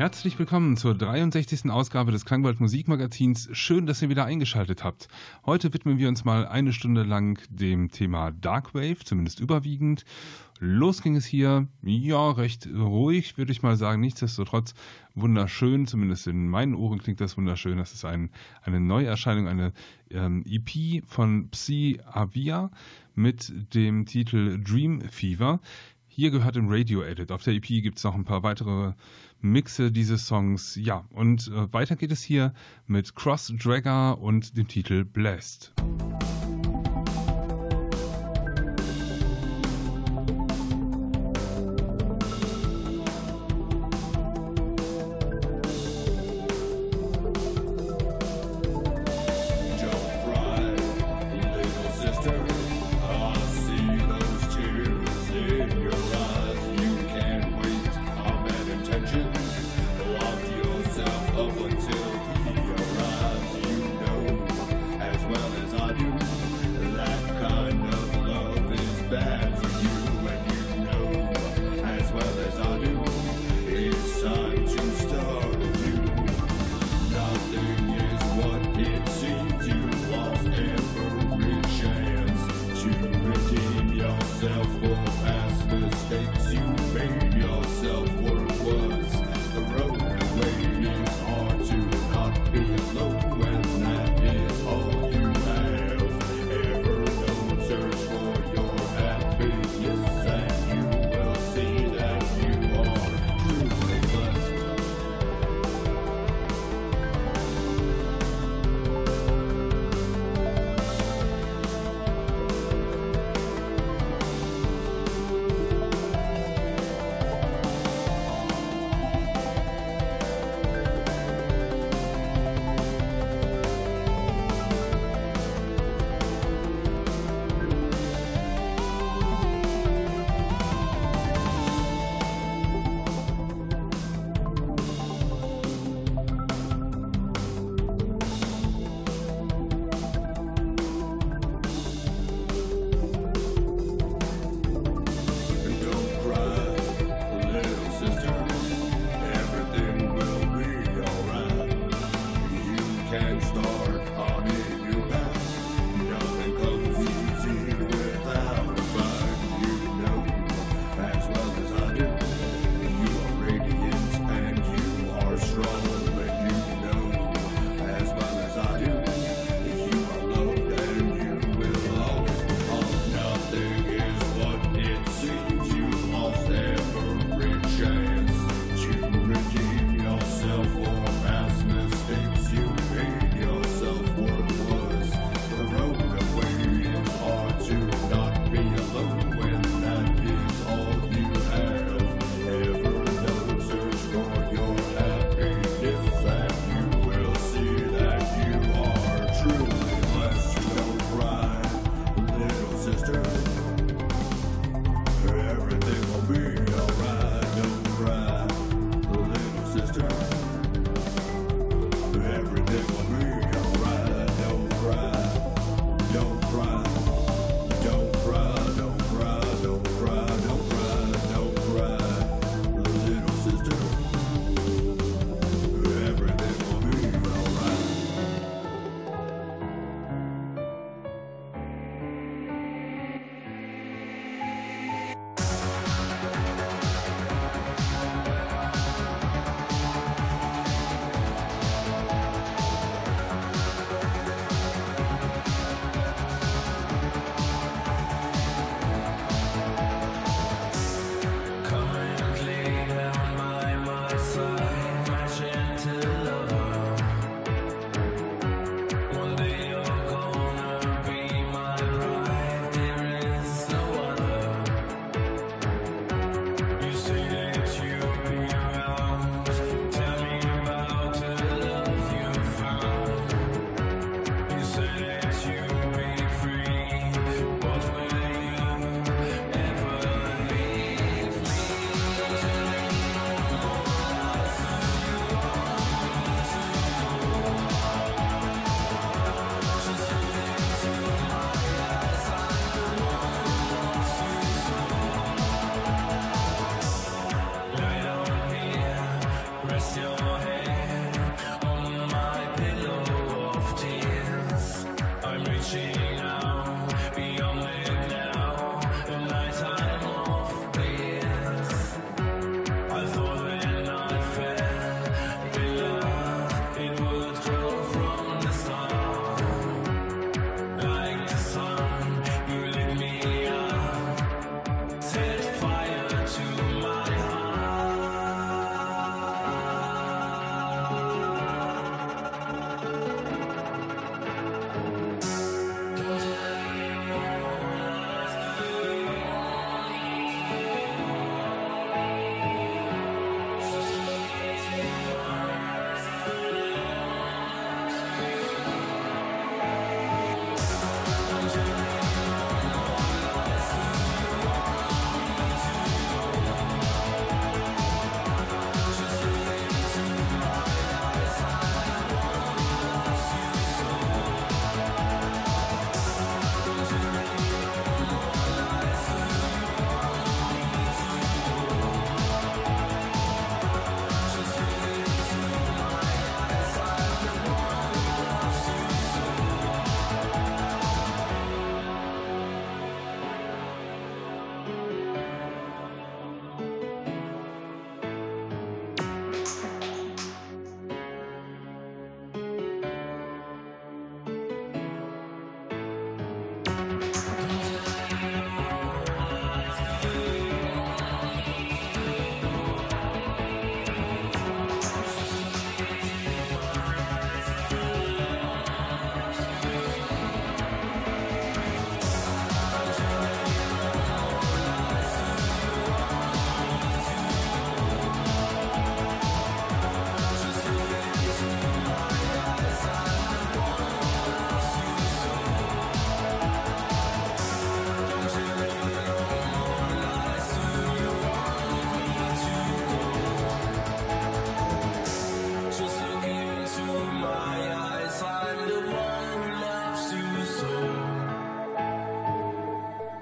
Herzlich willkommen zur 63. Ausgabe des Klangwald Musikmagazins. Schön, dass ihr wieder eingeschaltet habt. Heute widmen wir uns mal eine Stunde lang dem Thema Darkwave, zumindest überwiegend. Los ging es hier, ja, recht ruhig, würde ich mal sagen. Nichtsdestotrotz wunderschön, zumindest in meinen Ohren klingt das wunderschön. Das ist ein, eine Neuerscheinung, eine ähm, EP von Psy Avia mit dem Titel Dream Fever. Hier gehört im Radio Edit. Auf der EP gibt es noch ein paar weitere Mixe dieses Songs. Ja, und äh, weiter geht es hier mit Cross Dragger und dem Titel Blessed.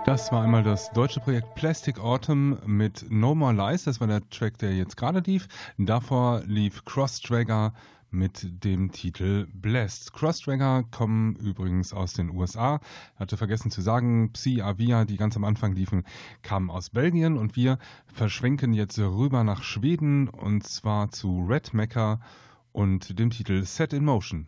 Das war einmal das deutsche Projekt Plastic Autumn mit No More Lies. Das war der Track, der jetzt gerade lief. Davor lief Cross Dragger mit dem Titel Blessed. Crossdranger kommen übrigens aus den USA. Hatte vergessen zu sagen, Psi Avia, die ganz am Anfang liefen, kamen aus Belgien und wir verschwenken jetzt rüber nach Schweden und zwar zu Red Mecca und dem Titel Set in Motion.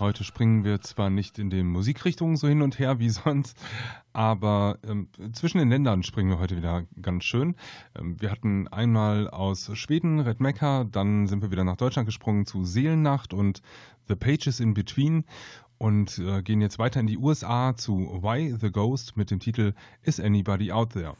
Heute springen wir zwar nicht in den Musikrichtungen so hin und her wie sonst, aber ähm, zwischen den Ländern springen wir heute wieder ganz schön. Ähm, wir hatten einmal aus Schweden Red Mecca, dann sind wir wieder nach Deutschland gesprungen zu Seelennacht und The Pages in Between und äh, gehen jetzt weiter in die USA zu Why the Ghost mit dem Titel Is Anybody Out There?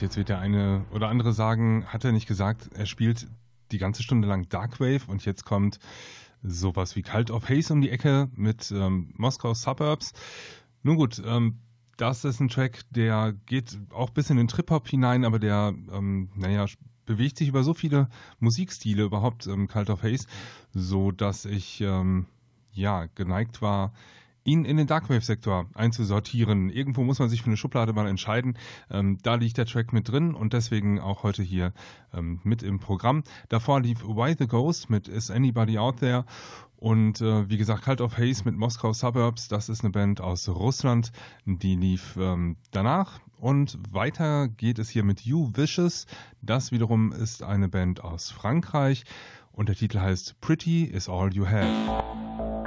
Jetzt wird der eine oder andere sagen, hat er nicht gesagt, er spielt die ganze Stunde lang Darkwave und jetzt kommt sowas wie Cult of Haze um die Ecke mit ähm, Moskau Suburbs. Nun gut, ähm, das ist ein Track, der geht auch bis in den Trip-Hop hinein, aber der, ähm, naja, bewegt sich über so viele Musikstile überhaupt, ähm, Cult of Haze, so dass ich, ähm, ja, geneigt war, ihn in den Darkwave-Sektor einzusortieren. Irgendwo muss man sich für eine Schublade mal entscheiden. Ähm, da liegt der Track mit drin und deswegen auch heute hier ähm, mit im Programm. Davor lief Why the Ghost mit Is Anybody Out There und äh, wie gesagt, Cult of Haze mit Moskau Suburbs, das ist eine Band aus Russland, die lief ähm, danach. Und weiter geht es hier mit You Vicious, das wiederum ist eine Band aus Frankreich und der Titel heißt Pretty is All You Have.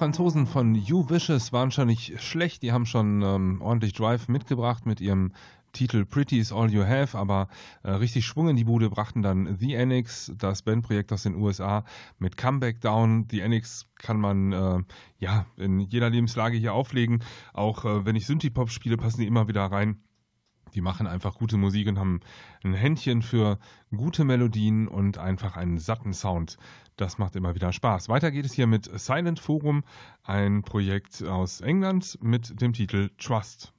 Franzosen von You Vicious waren schon nicht schlecht. Die haben schon ähm, ordentlich Drive mitgebracht mit ihrem Titel Pretty is All You Have, aber äh, richtig Schwung in die Bude brachten dann The Annex, das Bandprojekt aus den USA, mit Comeback Down. The Annex kann man äh, ja in jeder Lebenslage hier auflegen. Auch äh, wenn ich Synthie-Pop spiele, passen die immer wieder rein. Die machen einfach gute Musik und haben ein Händchen für gute Melodien und einfach einen satten Sound. Das macht immer wieder Spaß. Weiter geht es hier mit Silent Forum, ein Projekt aus England mit dem Titel Trust.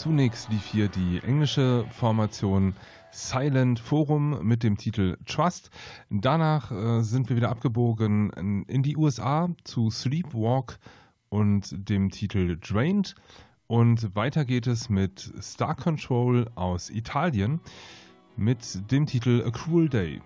Zunächst lief hier die englische Formation Silent Forum mit dem Titel Trust. Danach äh, sind wir wieder abgebogen in die USA zu Sleepwalk und dem Titel Drained. Und weiter geht es mit Star Control aus Italien mit dem Titel A Cruel Day.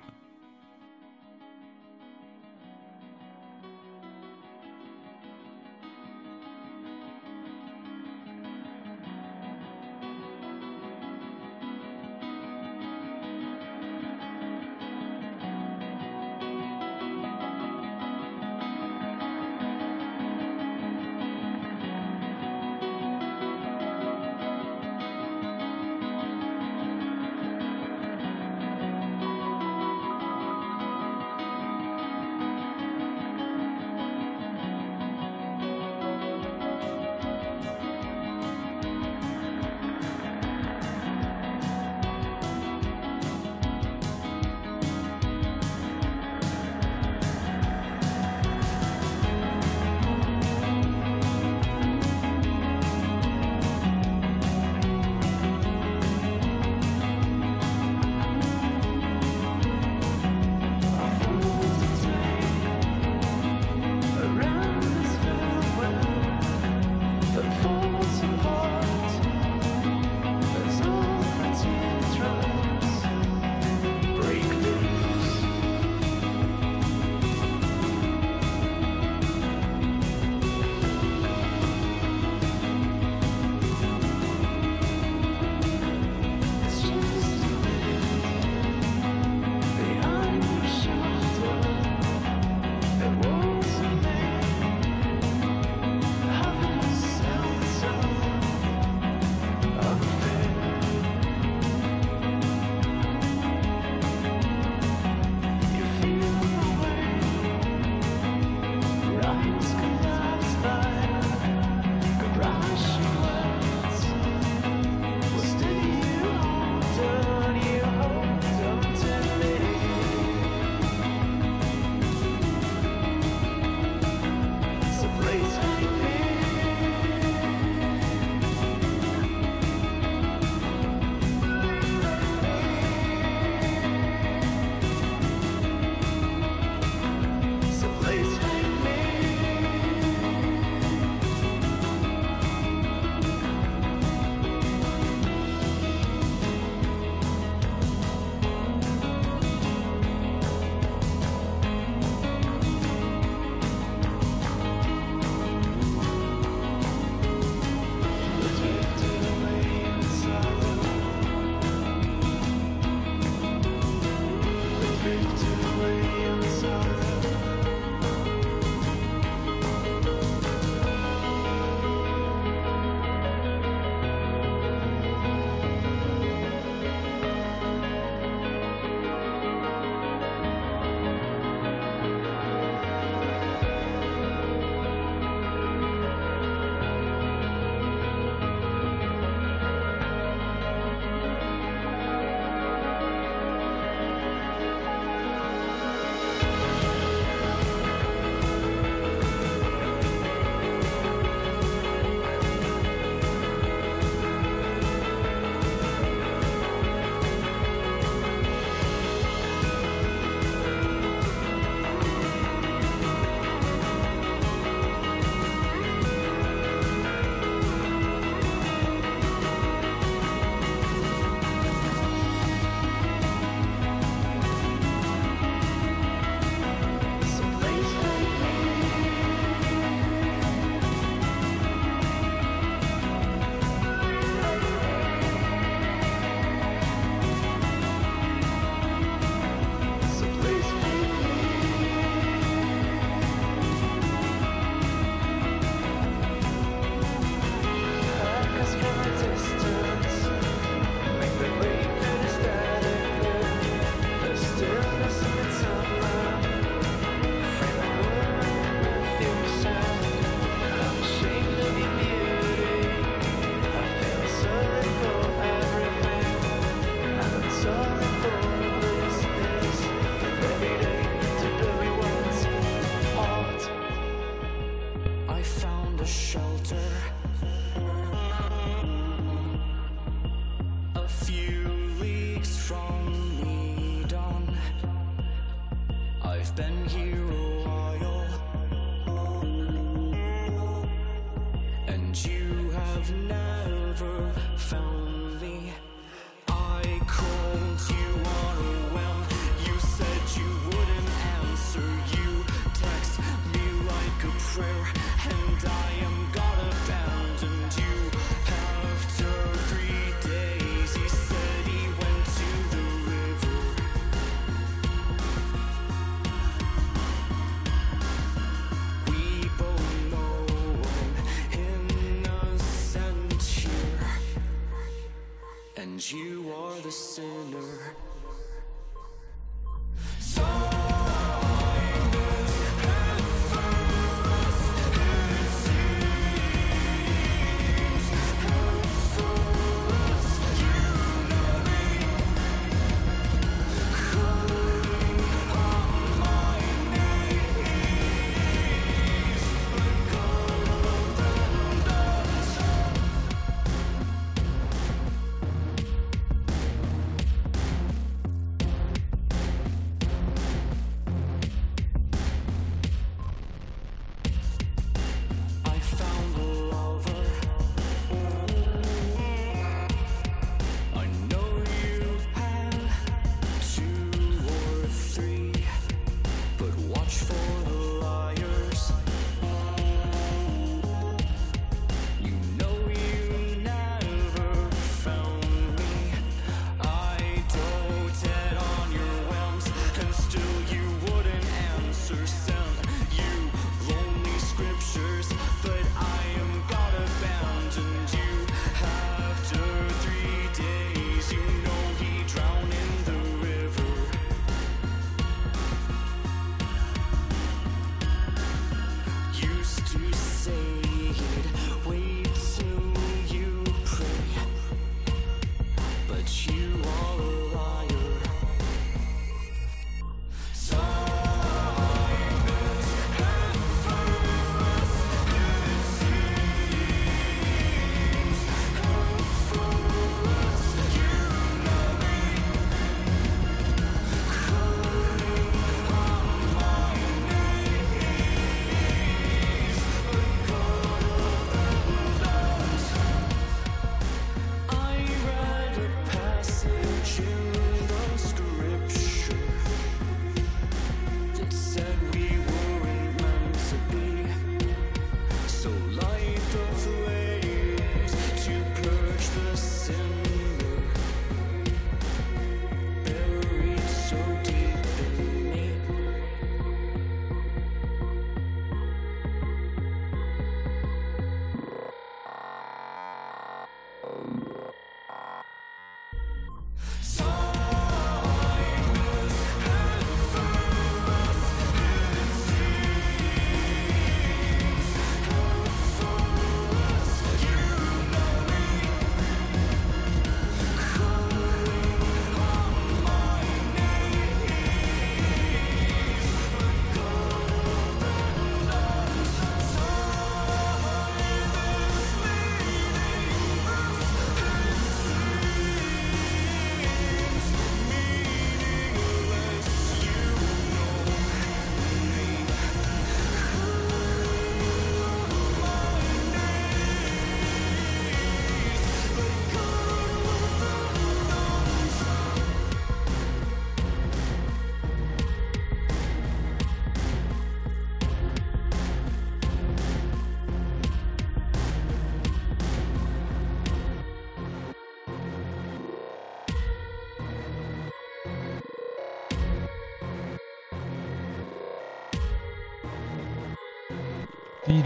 Die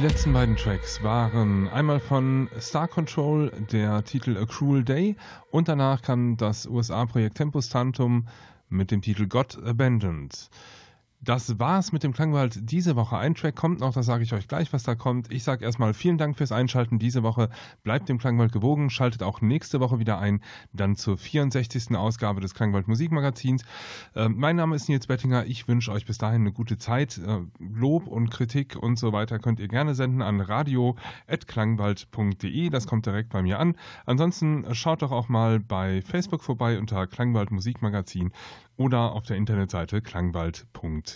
letzten beiden Tracks waren einmal von Star Control der Titel A Cruel Day und danach kam das USA-Projekt Tempus Tantum mit dem Titel God Abandoned. Das war's mit dem Klangwald diese Woche. Ein Track kommt noch, das sage ich euch gleich, was da kommt. Ich sage erstmal vielen Dank fürs Einschalten diese Woche. Bleibt dem Klangwald gewogen, schaltet auch nächste Woche wieder ein, dann zur 64. Ausgabe des Klangwald Musikmagazins. Äh, mein Name ist Nils Bettinger. Ich wünsche euch bis dahin eine gute Zeit. Äh, Lob und Kritik und so weiter könnt ihr gerne senden an radio.klangwald.de. Das kommt direkt bei mir an. Ansonsten schaut doch auch mal bei Facebook vorbei unter Klangwald Musikmagazin oder auf der Internetseite klangwald.de.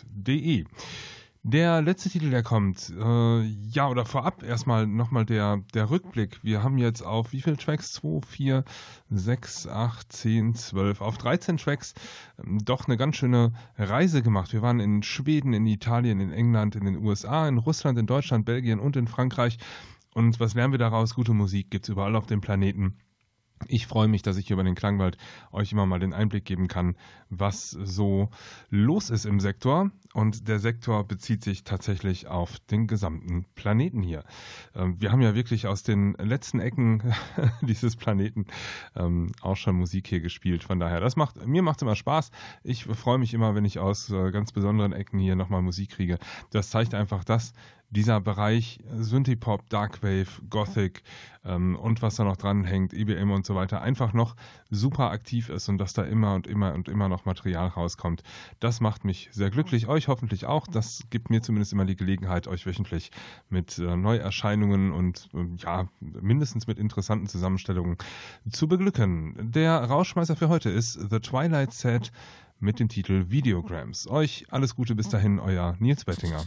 Der letzte Titel, der kommt, äh, ja, oder vorab erstmal nochmal der, der Rückblick. Wir haben jetzt auf wie viele Tracks? 2, 4, 6, 8, 10, 12, auf 13 Tracks ähm, doch eine ganz schöne Reise gemacht. Wir waren in Schweden, in Italien, in England, in den USA, in Russland, in Deutschland, Belgien und in Frankreich. Und was lernen wir daraus? Gute Musik gibt es überall auf dem Planeten. Ich freue mich, dass ich hier über den Klangwald euch immer mal den Einblick geben kann, was so los ist im Sektor. Und der Sektor bezieht sich tatsächlich auf den gesamten Planeten hier. Ähm, wir haben ja wirklich aus den letzten Ecken dieses Planeten ähm, auch schon Musik hier gespielt. Von daher, das macht, mir macht es immer Spaß. Ich freue mich immer, wenn ich aus äh, ganz besonderen Ecken hier nochmal Musik kriege. Das zeigt einfach das, dieser Bereich Synthie-Pop, Darkwave, Gothic ähm, und was da noch dran hängt, IBM e und so weiter, einfach noch super aktiv ist und dass da immer und immer und immer noch Material rauskommt. Das macht mich sehr glücklich, euch hoffentlich auch. Das gibt mir zumindest immer die Gelegenheit, euch wöchentlich mit äh, Neuerscheinungen und äh, ja, mindestens mit interessanten Zusammenstellungen zu beglücken. Der Rauschmeißer für heute ist The Twilight Set mit dem Titel Videograms. Euch alles Gute bis dahin, euer Nils Bettinger.